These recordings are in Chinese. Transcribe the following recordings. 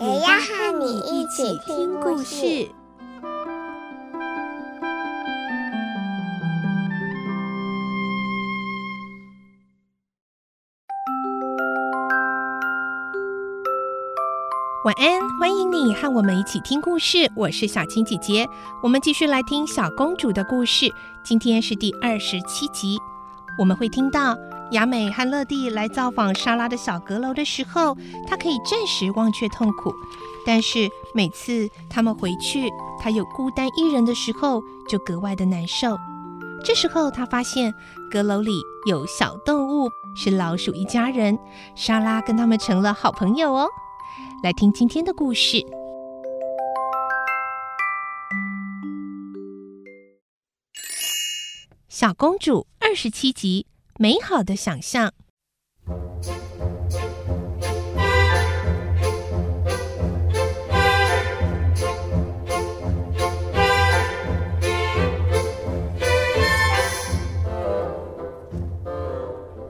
也要和你一起听故事。晚安，欢迎你和我们一起听故事。我是小青姐姐，我们继续来听小公主的故事。今天是第二十七集，我们会听到雅美和乐蒂来造访莎拉的小阁楼的时候，她可以暂时忘却痛苦，但是每次他们回去，她有孤单一人的时候，就格外的难受。这时候，她发现阁楼里有小动物，是老鼠一家人，莎拉跟他们成了好朋友哦。来听今天的故事，《小公主》十七集，美好的想象。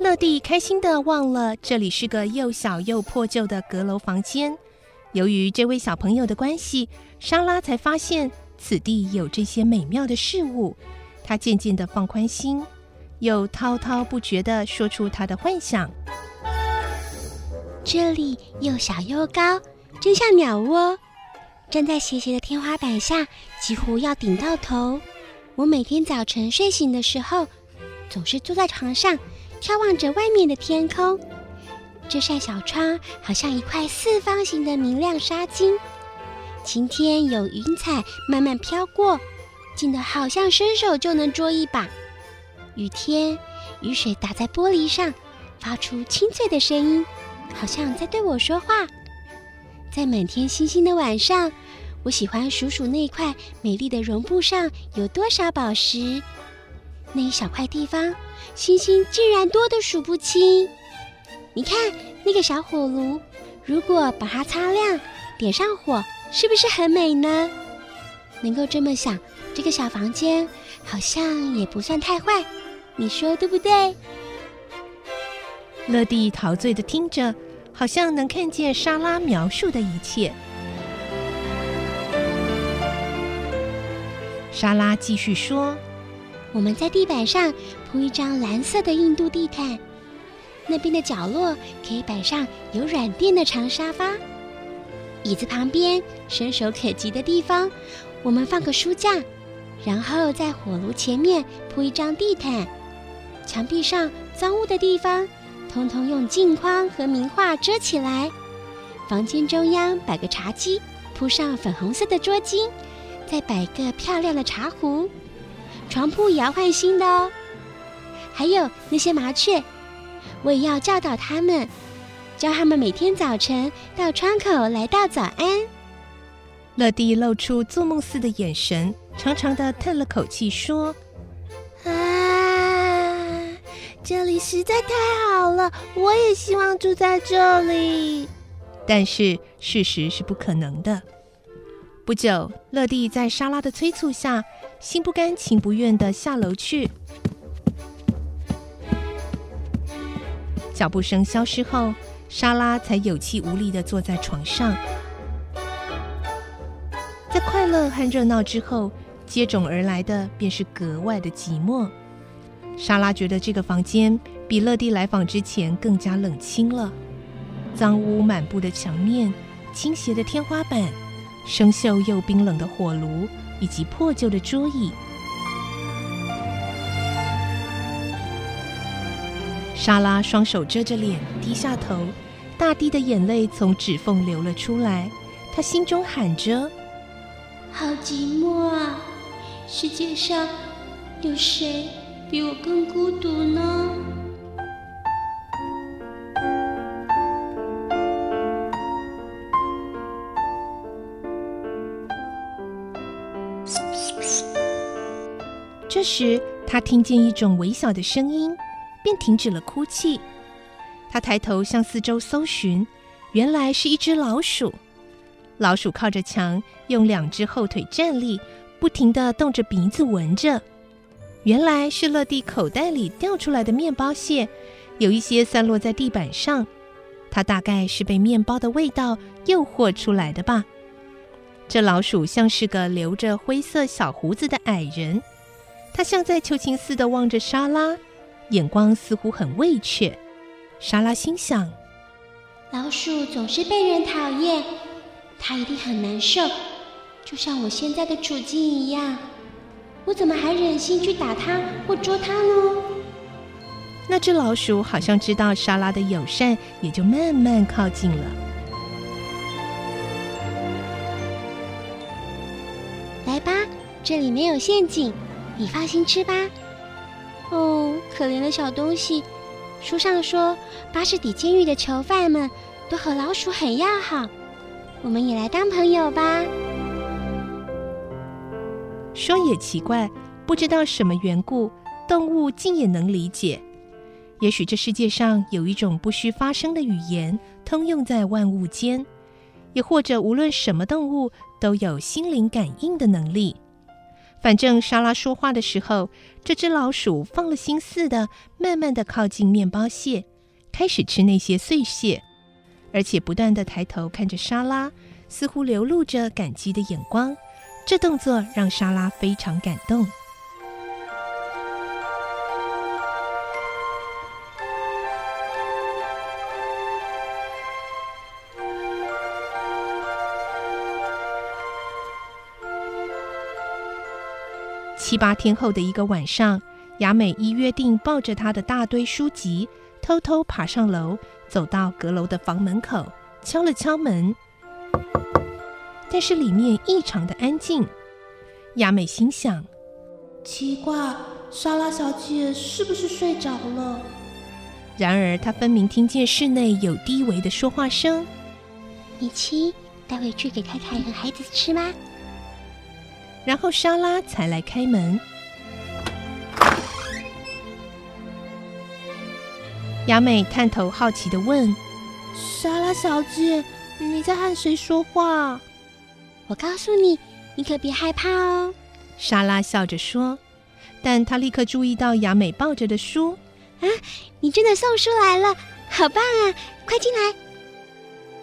乐蒂开心的忘了，这里是个又小又破旧的阁楼房间。由于这位小朋友的关系，莎拉才发现此地有这些美妙的事物。她渐渐的放宽心，又滔滔不绝地说出他的幻想。这里又小又高，真像鸟窝。站在斜斜的天花板下，几乎要顶到头。我每天早晨睡醒的时候，总是坐在床上。眺望着外面的天空，这扇小窗好像一块四方形的明亮纱巾。晴天有云彩慢慢飘过，近得好像伸手就能捉一把。雨天，雨水打在玻璃上，发出清脆的声音，好像在对我说话。在满天星星的晚上，我喜欢数数那块美丽的绒布上有多少宝石。那一小块地方，星星竟然多得数不清。你看那个小火炉，如果把它擦亮，点上火，是不是很美呢？能够这么想，这个小房间好像也不算太坏，你说对不对？乐蒂陶醉的听着，好像能看见莎拉描述的一切。莎拉继续说。我们在地板上铺一张蓝色的印度地毯，那边的角落可以摆上有软垫的长沙发，椅子旁边伸手可及的地方，我们放个书架，然后在火炉前面铺一张地毯，墙壁上脏污的地方，通通用镜框和名画遮起来。房间中央摆个茶几，铺上粉红色的桌巾，再摆个漂亮的茶壶。床铺也要换新的哦，还有那些麻雀，我也要教导他们，教他们每天早晨到窗口来道早安。乐蒂露出做梦似的眼神，长长的叹了口气说：“实在太好了，我也希望住在这里。但是事实是不可能的。”不久，乐蒂在莎拉的催促下，心不甘情不愿地下楼去。脚步声消失后，莎拉才有气无力地坐在床上。在快乐和热闹之后，接踵而来的便是格外的寂寞。莎拉觉得这个房间比乐蒂来访之前更加冷清了，脏污满布的墙面，倾斜的天花板。生锈又冰冷的火炉，以及破旧的桌椅。莎拉双手遮着脸，低下头，大滴的眼泪从指缝流了出来。她心中喊着：“好寂寞啊！世界上有谁比我更孤独呢这时他听见一种微小的声音便停止了哭泣。他抬头向四周搜寻原来是一只老鼠。老鼠靠着墙用两只后腿站立不停地动着鼻子闻着。原来是乐蒂口袋里掉出来的面包屑，有一些散落在地板上。它大概是被面包的味道诱惑出来的吧。这老鼠像是个留着灰色小胡子的矮人，它像在求情似的望着莎拉，眼光似乎很畏怯。莎拉心想：老鼠总是被人讨厌，它一定很难受，就像我现在的处境一样。我怎么还忍心去打它或捉它呢？那只老鼠好像知道莎拉的友善，也就慢慢靠近了。来吧，这里没有陷阱，你放心吃吧。哦，可怜的小东西。书上说，巴士底监狱的囚犯们都和老鼠很要好。我们也来当朋友吧。说也奇怪，不知道什么缘故，动物竟也能理解。也许这世界上有一种不需发声的语言，通用在万物间；也或者无论什么动物都有心灵感应的能力。反正莎拉说话的时候，这只老鼠放了心似的，慢慢的靠近面包屑，开始吃那些碎屑，而且不断的抬头看着莎拉，似乎流露着感激的眼光。这动作让莎拉非常感动。七八天后的一个晚上，雅美依约定抱着她的大堆书籍，偷偷爬上楼，走到阁楼的房门口，敲了敲门。但是里面异常的安静。亚美心想：奇怪，莎拉小姐是不是睡着了？然而她分明听见室内有低微的说话声。米奇，待会去给太太和孩子吃吗？然后莎拉才来开门。雅美探头好奇的问：“莎拉小姐，你在和谁说话？”“我告诉你，你可别害怕哦。”莎拉笑着说。但她立刻注意到雅美抱着的书。“啊，你真的送书来了，好棒啊！快进来。”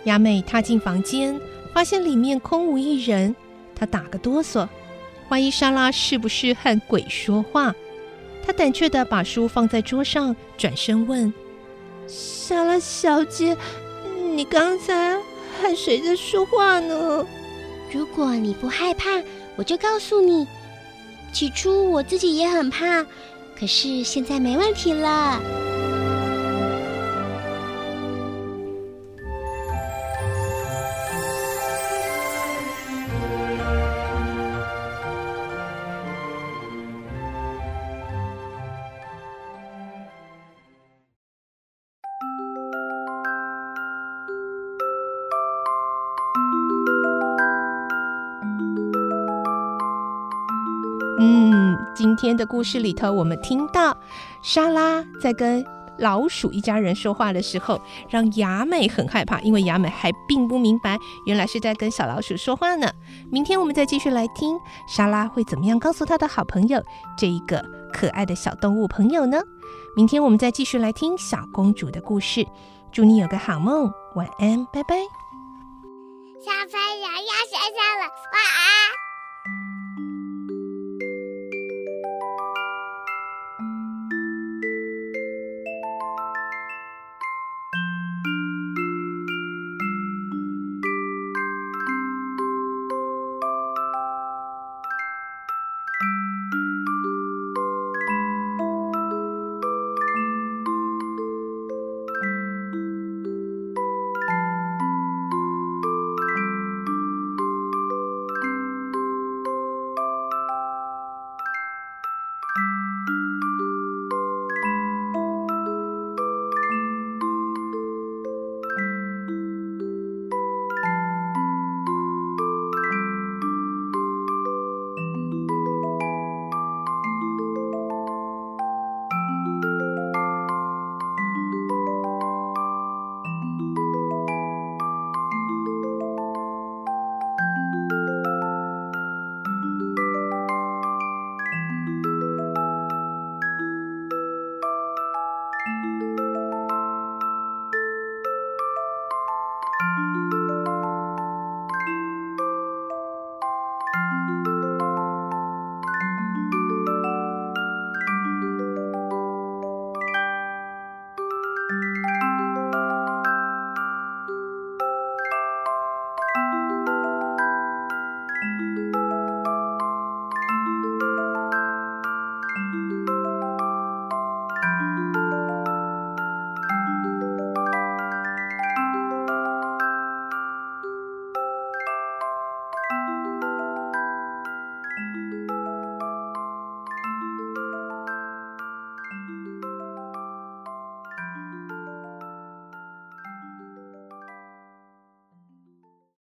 雅美踏进房间，发现里面空无一人，她打个哆嗦。怀疑莎拉是不是和鬼说话？她胆怯地把书放在桌上，转身问：“莎拉小姐，你刚才和谁在说话呢？”如果你不害怕，我就告诉你。起初我自己也很怕，可是现在没问题了。嗯，今天的故事里头，我们听到莎拉在跟老鼠一家人说话的时候，让雅美很害怕，因为雅美还并不明白，原来是在跟小老鼠说话呢。明天我们再继续来听莎拉会怎么样告诉她的好朋友这一个可爱的小动物朋友呢？明天我们再继续来听小公主的故事。祝你有个好梦，晚安，拜拜。小朋友要睡觉了，晚安。